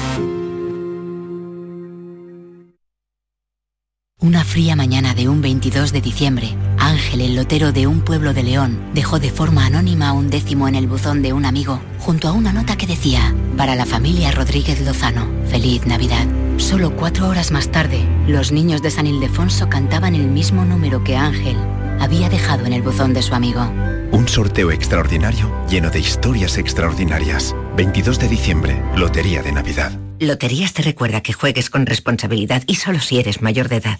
Una fría mañana de un 22 de diciembre, Ángel, el lotero de un pueblo de León, dejó de forma anónima un décimo en el buzón de un amigo, junto a una nota que decía, para la familia Rodríguez Lozano, feliz Navidad. Solo cuatro horas más tarde, los niños de San Ildefonso cantaban el mismo número que Ángel había dejado en el buzón de su amigo. Un sorteo extraordinario lleno de historias extraordinarias. 22 de diciembre, Lotería de Navidad. Loterías te recuerda que juegues con responsabilidad y solo si eres mayor de edad.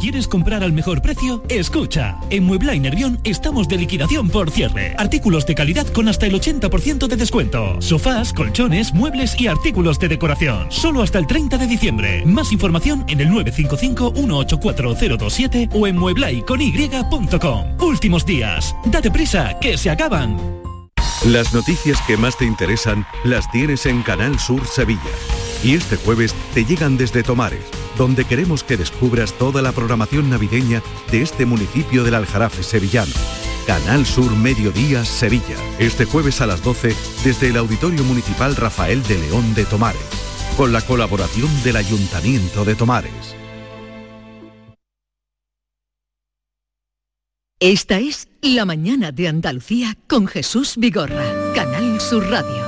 ¿Quieres comprar al mejor precio? Escucha, en Muebla y Nervión estamos de liquidación por cierre. Artículos de calidad con hasta el 80% de descuento. Sofás, colchones, muebles y artículos de decoración. Solo hasta el 30 de diciembre. Más información en el 955-184027 o en mueblaiCony.com. Últimos días. Date prisa, que se acaban. Las noticias que más te interesan las tienes en Canal Sur Sevilla. Y este jueves te llegan desde Tomares, donde queremos que descubras toda la programación navideña de este municipio del Aljarafe sevillano. Canal Sur Mediodía Sevilla, este jueves a las 12 desde el Auditorio Municipal Rafael de León de Tomares, con la colaboración del Ayuntamiento de Tomares. Esta es La Mañana de Andalucía con Jesús Vigorra, Canal Sur Radio.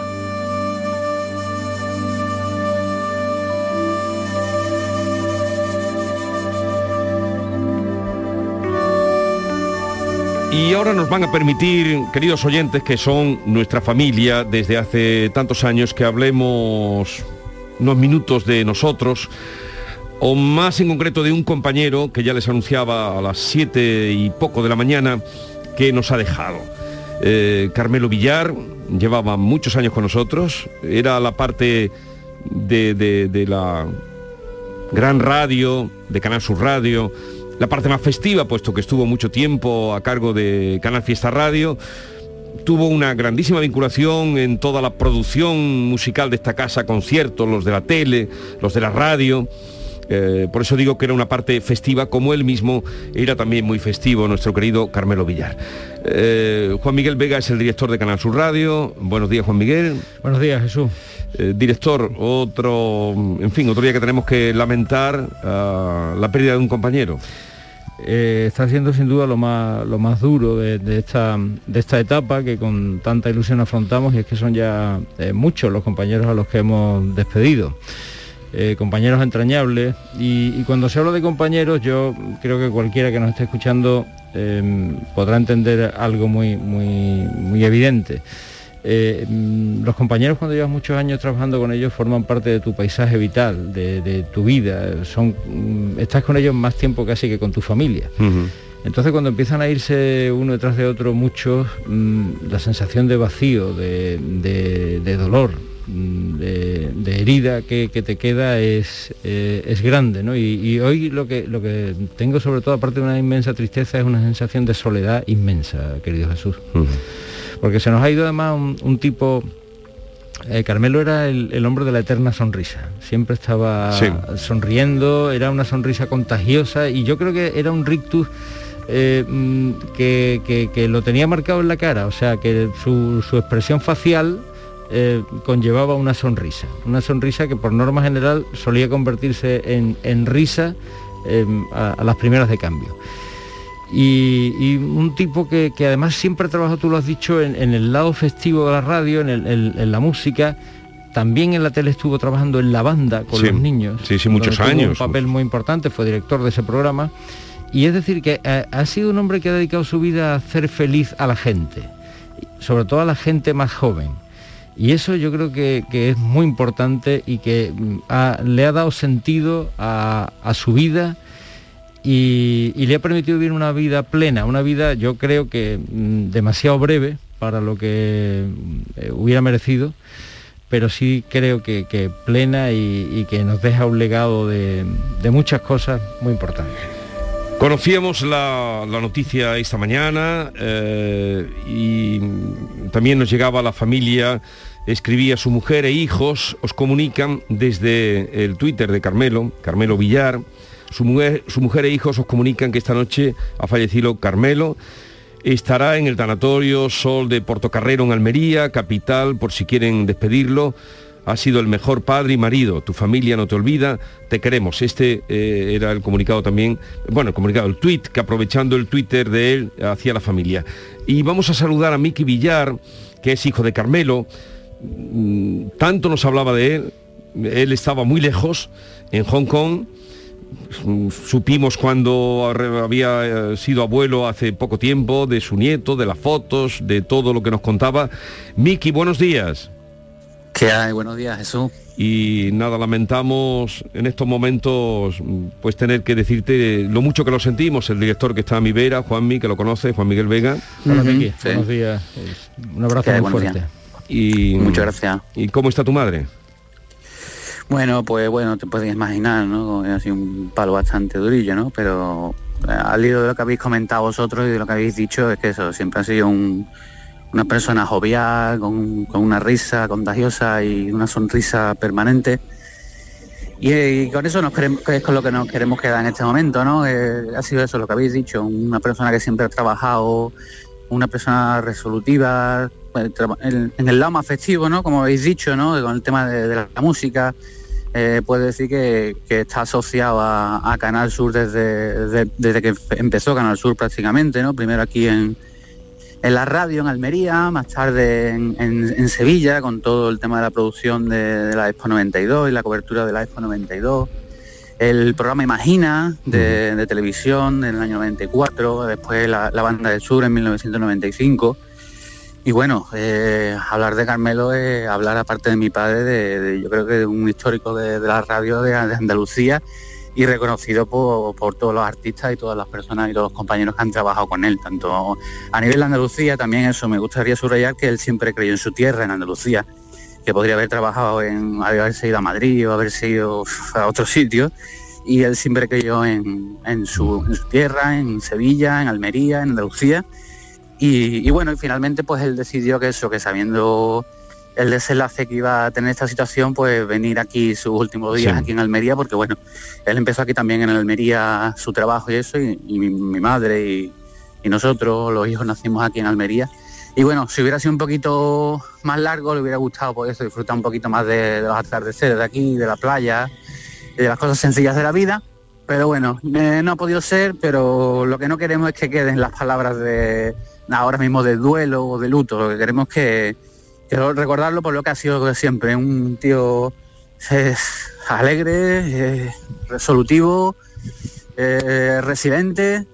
Y ahora nos van a permitir, queridos oyentes, que son nuestra familia desde hace tantos años, que hablemos unos minutos de nosotros, o más en concreto de un compañero que ya les anunciaba a las siete y poco de la mañana que nos ha dejado. Eh, Carmelo Villar llevaba muchos años con nosotros, era la parte de, de- de la gran radio, de Canal Sur Radio, la parte más festiva, puesto que estuvo mucho tiempo a cargo de Canal Fiesta Radio. Tuvo una grandísima vinculación en toda la producción musical de esta casa, conciertos, los de la tele, los de la radio. Eh, por eso digo que era una parte festiva, como él mismo era también muy festivo, nuestro querido Carmelo Villar. Eh, Juan Miguel Vega es el director de Canal Sur Radio. Buenos días, Juan Miguel. Buenos días, Jesús. Eh, director, otro, en fin, otro día que tenemos que lamentar ah, la pérdida de un compañero. Eh, está siendo sin duda lo más, lo más duro de, de esta, de esta etapa que con tanta ilusión afrontamos y es que son ya eh, muchos los compañeros a los que hemos despedido. Eh, compañeros entrañables y, y cuando se habla de compañeros yo creo que cualquiera que nos esté escuchando eh, podrá entender algo muy, muy, muy evidente. Eh, mm, los compañeros cuando llevas muchos años trabajando con ellos forman parte de tu paisaje vital, de, de tu vida, son, mm, estás con ellos más tiempo casi que con tu familia. Entonces cuando empiezan a irse uno detrás de otro muchos, mm, la sensación de vacío, de, de- de dolor, de, de herida que, que te queda es, eh, es grande. ¿no? Y, y hoy lo que, lo que tengo sobre todo, aparte de una inmensa tristeza, es una sensación de soledad inmensa, querido Jesús. Porque se nos ha ido además un, un tipo... eh, Carmelo era el, el hombre de la eterna sonrisa. Siempre estaba Sí. sonriendo, era una sonrisa contagiosa y yo creo que era un rictus eh, mm, que, que- que lo tenía marcado en la cara, o sea, que su, su expresión facial eh, conllevaba una sonrisa, una sonrisa que por norma general solía convertirse en, en risa em, a, las primeras de cambio. Y, un tipo que, además siempre ha trabajado, tú lo has dicho, en, el lado festivo de la radio, en, la música, también en la tele estuvo trabajando en la banda con los niños. Sí, sí, muchos años. Un papel muy importante, fue director de ese programa. Y es decir, que ha, sido un hombre que ha dedicado su vida a hacer feliz a la gente, sobre todo a la gente más joven. Y eso yo creo que, es muy importante y que mm, le ha dado sentido a, su vida y, le ha permitido vivir una vida plena, una vida yo creo que mm, demasiado breve para lo que mm, hubiera merecido, pero sí creo que, plena y, que nos deja un legado de muchas cosas muy importantes. Conocíamos la, noticia esta mañana eh, y también nos llegaba la familia, escribía su mujer e hijos, os comunican desde el Twitter de Carmelo, Carmelo Villar, su mujer, su mujer e hijos os comunican que esta noche ha fallecido Carmelo, estará en el tanatorio Sol de Portocarrero en Almería, capital, por si quieren despedirlo has sido el mejor padre y marido, tu familia no te olvida, te queremos. Este eh, era el comunicado también, bueno, el comunicado, el tweet, que aprovechando el Twitter de él hacia la familia. Y vamos a saludar a Miki Villar, que es hijo de Carmelo. Mm, tanto nos hablaba de él, él estaba muy lejos, en Hong Kong, supimos cuando había eh, sido abuelo hace poco tiempo, de su nieto, de las fotos, de todo lo que nos contaba. Miki, buenos días. ¿Qué hay? Buenos días, Jesús. Y nada, lamentamos en estos momentos pues tener que decirte lo mucho que lo sentimos, el director que está a mi vera, Juanmi, que lo conoce, Juan Miguel Vega. Hola, Miki. Buenos días. Un abrazo muy fuerte. Y, Muchas gracias. ¿Y cómo está tu madre? Bueno, pues bueno, te puedes imaginar, ¿no? Ha sido un palo bastante durillo, ¿no? Pero eh, al hilo de lo que habéis comentado vosotros y de lo que habéis dicho, es que eso siempre ha sido un, una persona jovial, con, una risa contagiosa y una sonrisa permanente. Y, con eso nos queremos, es con lo que nos queremos quedar en este momento, ¿no? Eh, ha sido eso lo que habéis dicho, una persona que siempre ha trabajado, una persona resolutiva, en, el lado más festivo, ¿no? Como habéis dicho, ¿no? Con el tema de, la, música, eh, puede decir que, está asociado a, Canal Sur desde, desde que empezó Canal Sur prácticamente, ¿no? Primero aquí en, en la radio en Almería, más tarde en, Sevilla, con todo el tema de la producción de, la Expo 92 y la cobertura de la Expo 92. El programa Imagina de, televisión en el año 94, después la, Banda del Sur en 1995. Y bueno, eh, hablar de Carmelo es hablar aparte de mi padre, de, yo creo que de un histórico de, la radio de Andalucía y reconocido por, todos los artistas y todas las personas y todos los compañeros que han trabajado con él, tanto a nivel de Andalucía, también eso, me gustaría subrayar que él siempre creyó en su tierra, en Andalucía, que podría haber trabajado en, haberse ido a Madrid o haberse ido a otro sitio, y él siempre creyó en, su, tierra, en Sevilla, en Almería, en Andalucía, y, y bueno, y finalmente pues él decidió que eso, que sabiendo el desenlace que iba a tener esta situación, pues venir aquí sus últimos días aquí en Almería, porque bueno, él empezó aquí también en Almería su trabajo y eso, y, mi, madre y, nosotros, los hijos, nacimos aquí en Almería. Y bueno, si hubiera sido un poquito más largo, le hubiera gustado por eso disfrutar un poquito más de, los atardeceres de aquí, de la playa, y de las cosas sencillas de la vida. Pero bueno, eh, no ha podido ser, pero lo que no queremos es que queden las palabras de ahora mismo de duelo o de luto, lo que queremos que quiero recordarlo por lo que ha sido siempre, un tío alegre, resolutivo, eh, resiliente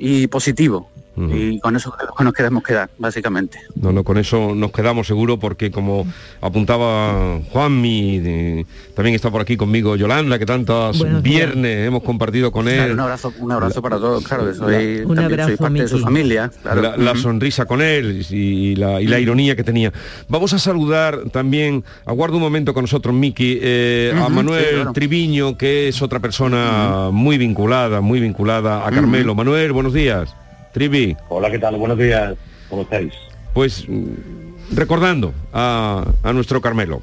y positivo. Y con eso nos queremos quedar, básicamente. No, no, con eso nos quedamos seguro porque como apuntaba Juanmi, también está por aquí conmigo Yolanda, que tantos viernes hemos compartido con él. un abrazo, un abrazo para todos, claro, que soy, un abrazo parte de su familia. La, sonrisa con él y la, ironía que tenía. Vamos a saludar también, aguardo un momento con nosotros, Miki, eh, a Manuel Triviño, que es otra persona muy vinculada, muy vinculada a Carmelo. Manuel, buenos días. Trivi. Hola, ¿qué tal? Buenos días. ¿Cómo estáis? Pues mm, recordando a, nuestro Carmelo.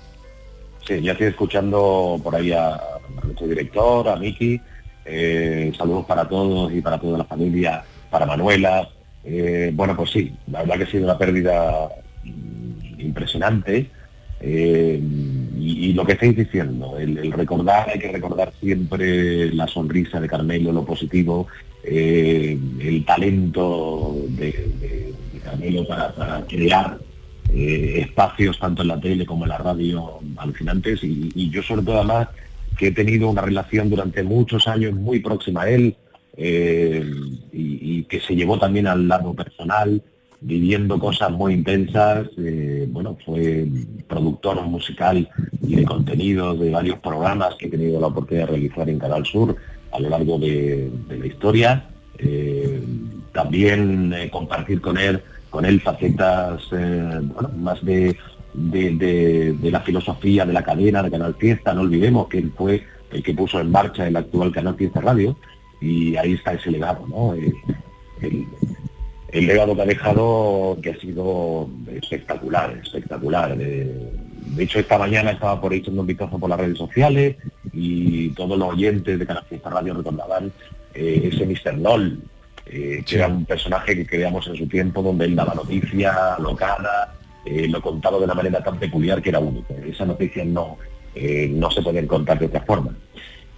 Sí, ya estoy escuchando por ahí a, nuestro director, a Miki. Eh, saludos para todos y para toda la familia, para Manuela. Eh, bueno, pues sí, la verdad que ha sido una pérdida mm, impresionante. Eh, y, lo que estáis diciendo, el, recordar, hay que recordar siempre la sonrisa de Carmelo, lo positivo, eh, el talento de, Carmelo para, crear eh, espacios tanto en la tele como en la radio alucinantes y, yo sobre todo además que he tenido una relación durante muchos años muy próxima a él eh, y, que se llevó también al lado personal viviendo cosas muy intensas. Bueno, fue productor musical y de contenido de varios programas que he tenido la oportunidad de realizar en Canal Sur a lo largo de, la historia. Eh, también eh, compartir con él, con él facetas más de, de, la filosofía de la cadena de Canal Fiesta. No olvidemos que él fue el que puso en marcha el actual Canal Fiesta Radio y ahí está ese legado, ¿no? el legado que ha dejado que ha sido espectacular, espectacular. De hecho, esta mañana estaba por ahí echando un vistazo por las redes sociales y todos los oyentes de Canal Fiesta Radio recordaban eh, ese Mr. Noll, eh, que era un personaje que creamos en su tiempo, donde él daba noticia locada, eh, lo contaba de una manera tan peculiar que era único. Esa noticia no, no se pueden contar de otra forma.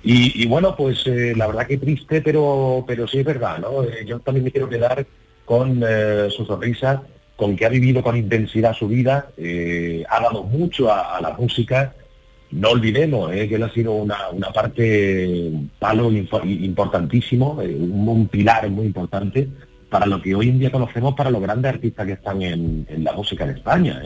Y, bueno, pues la verdad que triste, pero, pero sí es verdad, ¿no? yo también me quiero quedar con eh, su sonrisa, con que ha vivido con intensidad su vida, eh, ha dado mucho a, la música. No olvidemos eh, que él ha sido una, parte, un palo importantísimo, un, pilar muy importante para lo que hoy en día conocemos para los grandes artistas que están en, la música en España.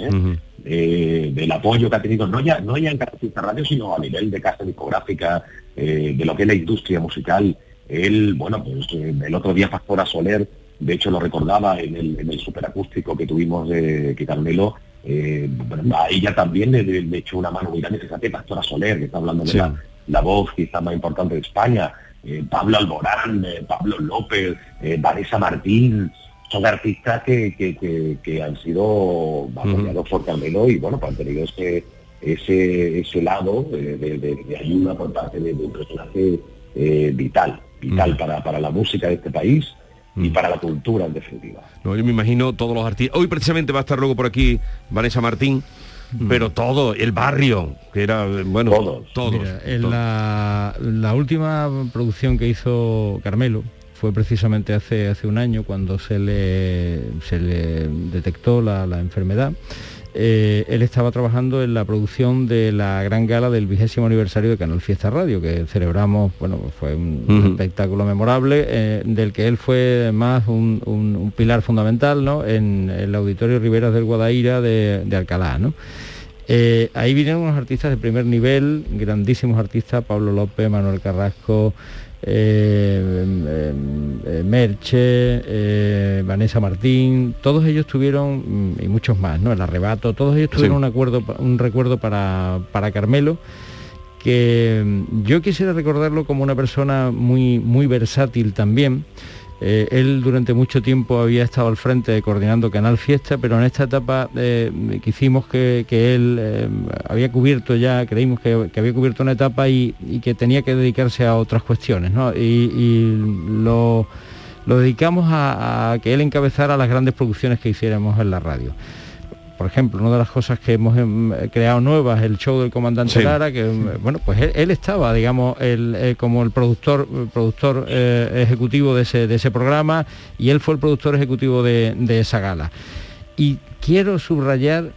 del apoyo que ha tenido, no ya, no ya en Artista Radio, sino a nivel de casa discográfica, de lo que es la industria musical. Él, bueno, pues el otro día Pastora Soler de hecho lo recordaba en el, en el superacústico que tuvimos de que Carmelo, eh, a ella también le, echó una mano muy grande, fíjate, Pastora Soler, que está hablando de la, voz quizá más importante de España, eh, Pablo Alborán, eh, Pablo López, Vanessa Martín, son artistas que, que, han sido apoyados por Carmelo y bueno, pues han tenido ese, ese, ese lado de, ayuda por parte de, un personaje vital, vital para, para la música de este país y mm. para la cultura en definitiva. No, yo me imagino todos los artistas. Hoy precisamente va a estar luego por aquí Vanessa Martín. Mm. Pero todo, el barrio, que era, bueno, todos. todos, en La, la, última producción que hizo Carmelo fue precisamente hace, hace un año cuando se le, se le detectó la, la enfermedad eh, él estaba trabajando en la producción de la gran gala del vigésimo aniversario de Canal Fiesta Radio, que celebramos, bueno, fue un, espectáculo memorable, eh, del que él fue más un, pilar fundamental ¿no? en, el Auditorio Riveras del Guadaira de, Alcalá. ¿no? Eh, ahí vinieron unos artistas de primer nivel, grandísimos artistas, Pablo López, Manuel Carrasco, eh, eh, Merche, eh, Vanessa Martín, todos ellos tuvieron, mm, y muchos más, ¿no? El arrebato, todos ellos tuvieron un acuerdo, un recuerdo para, para Carmelo que mm, yo quisiera recordarlo como una persona muy, muy versátil también, eh, él durante mucho tiempo había estado al frente coordinando Canal Fiesta, pero en esta etapa eh, que, él eh, había cubierto ya, creímos que, había cubierto una etapa y, que tenía que dedicarse a otras cuestiones. Y, lo, dedicamos a, que él encabezara las grandes producciones que hiciéramos en la radio por ejemplo, una de las cosas que hemos em, creado nuevas, el show del comandante Lara, que em, bueno, pues él, estaba, digamos, eh, como el productor, productor eh, ejecutivo de ese, programa y él fue el productor ejecutivo de, esa gala. Y quiero subrayar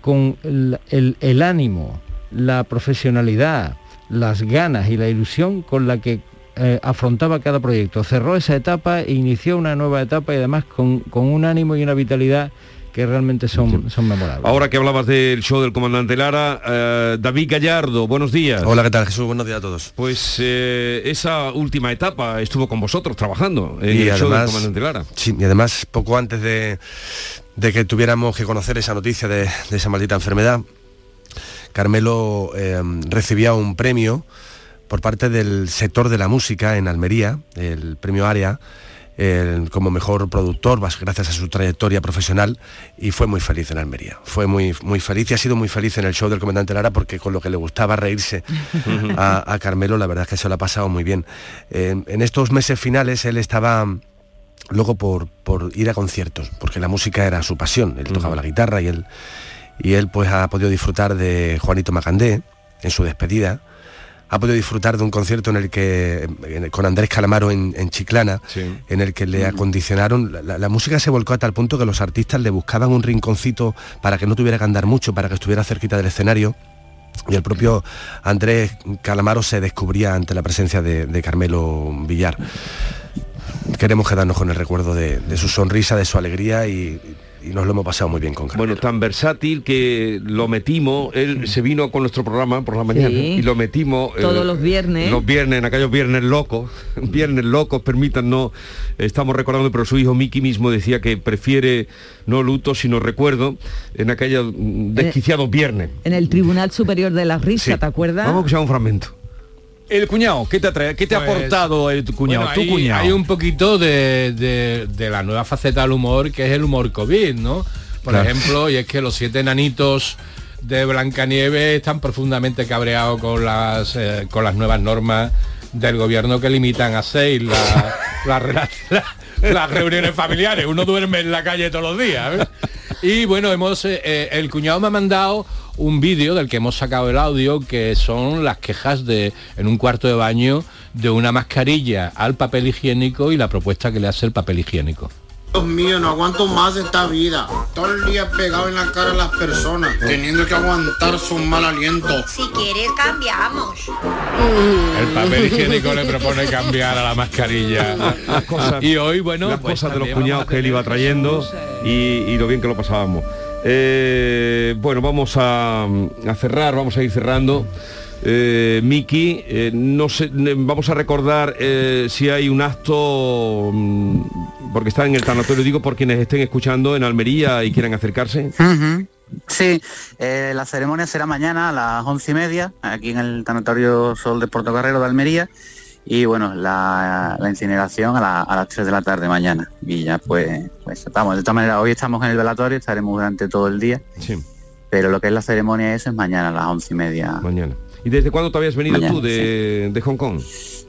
con el, ánimo, la profesionalidad, las ganas y la ilusión con la que eh, afrontaba cada proyecto. Cerró esa etapa e inició una nueva etapa y además con, con un ánimo y una vitalidad que realmente son, son memorables. Ahora que hablabas del show del comandante Lara, eh, David Gallardo, buenos días. Hola, ¿qué tal Jesús? Buenos días a todos. Pues eh, esa última etapa estuvo con vosotros trabajando en el show del comandante Lara. Sí, y además poco antes de, que tuviéramos que conocer esa noticia de, esa maldita enfermedad, Carmelo eh, recibía un premio por parte del sector de la música en Almería, el premio Como mejor productor, gracias a su trayectoria profesional, y fue muy feliz en Almería. Fue muy, muy feliz y ha sido muy feliz en el show del comandante Lara porque con lo que le gustaba reírse a, Carmelo, la verdad es que se lo ha pasado muy bien. en estos meses finales él estaba luego por, por, ir a conciertos, porque la música era su pasión, él tocaba la guitarra y él y él pues ha podido disfrutar de Juanito Macandé en su despedida, ha podido disfrutar de un concierto en el que con Andrés Calamaro en, Chiclana, en el que le acondicionaron, la, música se volcó a tal punto que los artistas le buscaban un rinconcito para que no tuviera que andar mucho, para que estuviera cerquita del escenario. Y el propio Andrés Calamaro se descubría ante la presencia de, Carmelo Villar. Queremos quedarnos con el recuerdo de, de su sonrisa, de su alegría y, y nos lo hemos pasado muy bien con Carmelo. Bueno, tan versátil que lo metimos, él se vino con nuestro programa por la mañana y lo metimos... Eh, Todos los viernes. Los viernes, en aquellos viernes locos, viernes locos, permítanos, estamos recordando, pero su hijo Miki mismo decía que prefiere no luto, sino recuerdo, en aquellos desquiciados viernes. En el Tribunal Superior de la Risa, ¿te acuerdas? Vamos a escuchar un fragmento. El cuñado, ¿qué te, trae, qué te ha pues, aportado el cuñado? tu cuñado. Hay un poquito de, la nueva faceta del humor, que es el humor COVID, ¿no? Por ejemplo, y es que los siete nanitos de Blancanieves están profundamente cabreados con las, eh, con las nuevas normas del gobierno que limitan a seis las reuniones familiares. Uno duerme en la calle todos los días. Y bueno, hemos eh, eh, el cuñado me ha mandado un vídeo del que hemos sacado el audio que son las quejas de en un cuarto de baño de una mascarilla al papel higiénico y la propuesta que le hace el papel higiénico. Dios mío, no aguanto más esta vida. Todo el día pegado en la cara a las personas, teniendo que aguantar su mal aliento. Si quieres, cambiamos. El papel higiénico le propone cambiar a la mascarilla. y hoy, bueno, las pues cosas de los cuñados que él iba trayendo y, y lo bien que lo pasábamos. Eh, bueno, vamos a, cerrar, vamos a ir cerrando. Eh, Miki, eh, no sé, vamos a recordar eh, si hay un acto, mm, porque está en el tanatorio, digo, por quienes estén escuchando en Almería y quieran acercarse. Sí, la ceremonia será mañana a las once y media, aquí en el tanatorio Sol de Portocarrero de Almería y bueno, la, incineración a, las 3 de la tarde mañana. Y ya pues, pues estamos. De todas maneras, hoy estamos en el velatorio, estaremos durante todo el día. Sí. Pero lo que es la ceremonia eso es mañana a las once y media. Mañana. ¿Y desde cuándo te habías venido tú de, Hong Kong?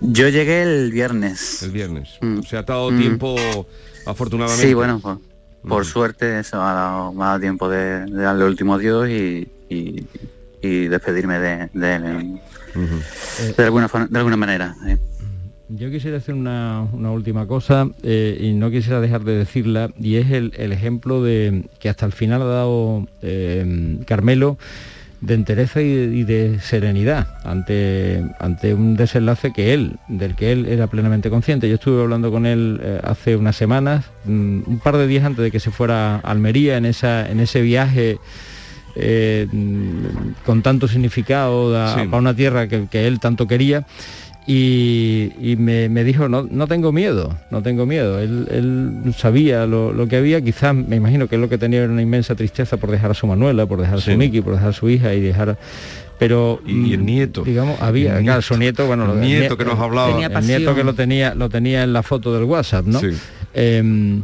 Yo llegué el viernes. El viernes. Mm. Se ha dado tiempo, afortunadamente. Sí, bueno, por, mm. suerte eso ha dado, me ha dado tiempo de, darle el último adiós y, y, despedirme de, él de, alguna, de alguna manera. Yo quisiera hacer una, última cosa eh, y no quisiera dejar de decirla y es el, ejemplo de que hasta el final ha dado eh, Carmelo de entereza y de, serenidad ante, ante un desenlace que él, del que él era plenamente consciente. Yo estuve hablando con él eh, hace unas semanas, mm, un par de días antes de que se fuera a Almería en, esa, en ese viaje eh, con tanto significado para una tierra que, él tanto quería. Y, me, dijo, no, no tengo miedo, no tengo miedo. Él, sabía lo, que había, quizás me imagino que es lo que tenía era una inmensa tristeza por dejar a su Manuela, por dejar a su Miki, por dejar a su hija y dejar pero y, el mm, nieto. digamos había claro, su nieto bueno el nieto que nos hablaba. el nieto que lo tenía lo tenía en la foto del WhatsApp no em,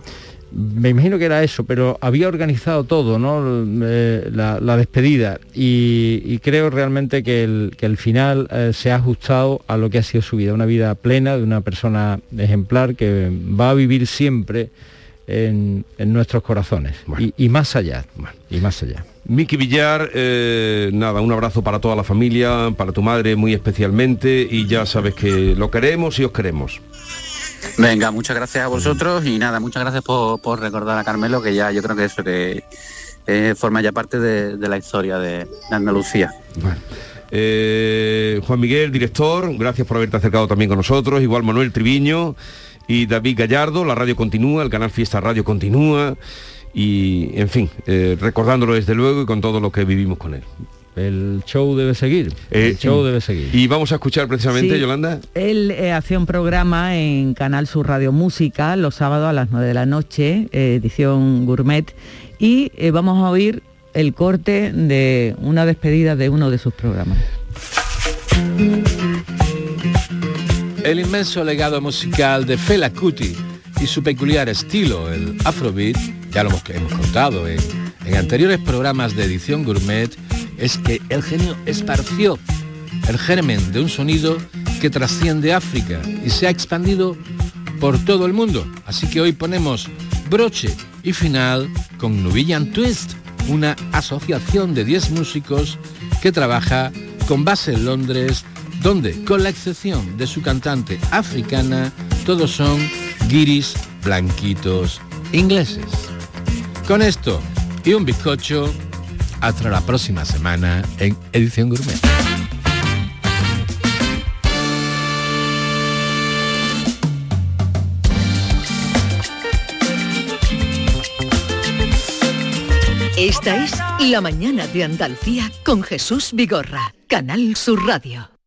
me imagino que era eso, pero había organizado todo, ¿no? Eh, la, despedida y, creo realmente que el, final eh, se ha ajustado a lo que ha sido su vida, una vida plena de una persona ejemplar que va a vivir siempre en, nuestros corazones y, más allá, y más allá. Miki Villar, eh, nada, un abrazo para toda la familia, para tu madre muy especialmente y ya sabes que lo queremos y os queremos. Venga, muchas gracias a vosotros y nada, muchas gracias por, recordar a Carmelo, que ya yo creo que eso que forma ya parte de, la historia de, Andalucía. Eh, Juan Miguel, director, gracias por haberte acercado también con nosotros, igual Manuel Triviño y David Gallardo, la radio continúa, el canal Fiesta Radio continúa y, en fin, eh, recordándolo desde luego y con todo lo que vivimos con él. El show debe seguir. el show debe seguir. Y vamos a escuchar precisamente, Yolanda. Él eh, hacía un programa en Canal Sur Radio Música los sábados a las 9 de la noche, eh, edición gourmet, y eh, vamos a oír el corte de una despedida de uno de sus programas. El inmenso legado musical de Fela Kuti y su peculiar estilo, el Afrobeat, ya lo hemos, hemos contado en, en anteriores programas de edición gourmet, es que el genio esparció el germen de un sonido que trasciende África y se ha expandido por todo el mundo. Así que hoy ponemos broche y final con Nubian Twist. una asociación de 10 músicos que trabaja con base en Londres, donde, con la excepción de su cantante africana, todos son guiris blanquitos ingleses. Con esto y un bizcocho, hasta la próxima semana en Edición Gourmet. Esta es La Mañana de Andalucía con Jesús Vigorra, Canal Sur Radio.